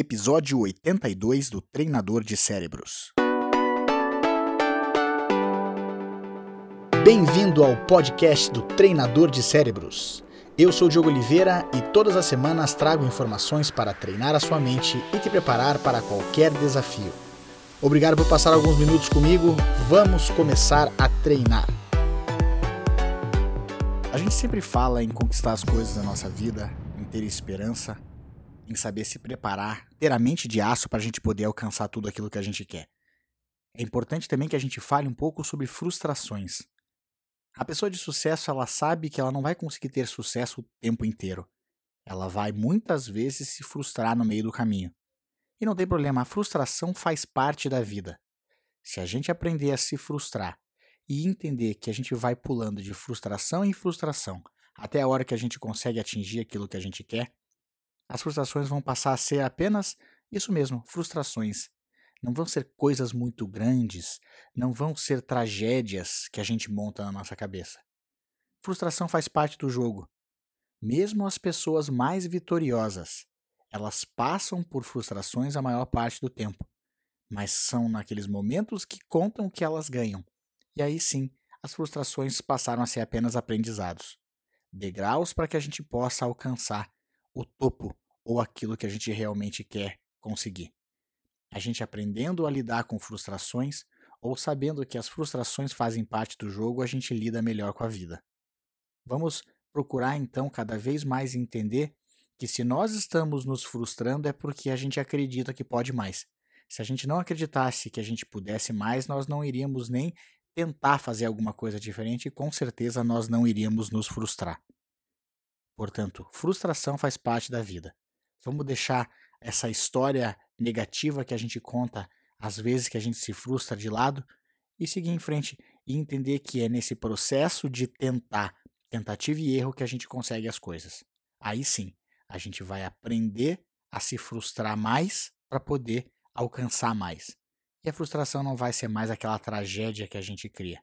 episódio 82 do Treinador de Cérebros. Bem-vindo ao podcast do Treinador de Cérebros. Eu sou Diogo Oliveira e todas as semanas trago informações para treinar a sua mente e te preparar para qualquer desafio. Obrigado por passar alguns minutos comigo. Vamos começar a treinar. A gente sempre fala em conquistar as coisas da nossa vida, em ter esperança, em saber se preparar, ter a mente de aço para a gente poder alcançar tudo aquilo que a gente quer. É importante também que a gente fale um pouco sobre frustrações. A pessoa de sucesso, ela sabe que ela não vai conseguir ter sucesso o tempo inteiro. Ela vai muitas vezes se frustrar no meio do caminho. E não tem problema, a frustração faz parte da vida. Se a gente aprender a se frustrar e entender que a gente vai pulando de frustração em frustração até a hora que a gente consegue atingir aquilo que a gente quer, as frustrações vão passar a ser apenas isso mesmo, frustrações. Não vão ser coisas muito grandes, não vão ser tragédias que a gente monta na nossa cabeça. Frustração faz parte do jogo. Mesmo as pessoas mais vitoriosas, elas passam por frustrações a maior parte do tempo, mas são naqueles momentos que contam que elas ganham. E aí sim, as frustrações passaram a ser apenas aprendizados degraus para que a gente possa alcançar o topo ou aquilo que a gente realmente quer conseguir. A gente aprendendo a lidar com frustrações ou sabendo que as frustrações fazem parte do jogo, a gente lida melhor com a vida. Vamos procurar então cada vez mais entender que se nós estamos nos frustrando é porque a gente acredita que pode mais. Se a gente não acreditasse que a gente pudesse mais, nós não iríamos nem tentar fazer alguma coisa diferente e com certeza nós não iríamos nos frustrar. Portanto, frustração faz parte da vida. Vamos deixar essa história negativa que a gente conta às vezes que a gente se frustra de lado e seguir em frente e entender que é nesse processo de tentar, tentativa e erro que a gente consegue as coisas. Aí sim, a gente vai aprender a se frustrar mais para poder alcançar mais. E a frustração não vai ser mais aquela tragédia que a gente cria.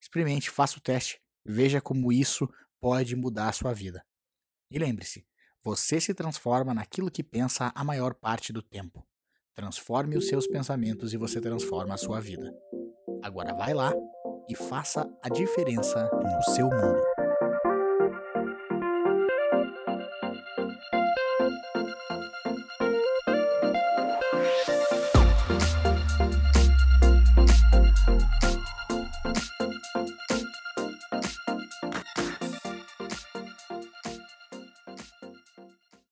Experimente, faça o teste, veja como isso pode mudar a sua vida. E lembre-se, você se transforma naquilo que pensa a maior parte do tempo. Transforme os seus pensamentos e você transforma a sua vida. Agora vai lá e faça a diferença no seu mundo.